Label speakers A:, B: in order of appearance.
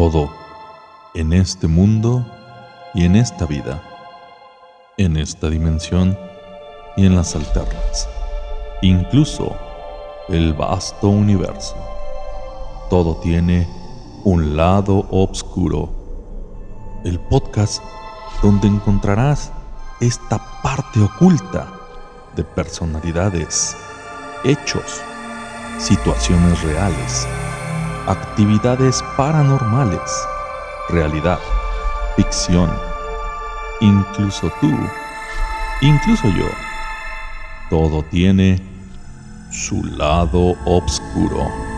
A: Todo en este mundo y en esta vida, en esta dimensión y en las alternas, incluso el vasto universo. Todo tiene un lado oscuro. El podcast donde encontrarás esta parte oculta de personalidades, hechos, situaciones reales, actividades paranormales, realidad, ficción, incluso tú, incluso yo. Todo tiene su lado oscuro.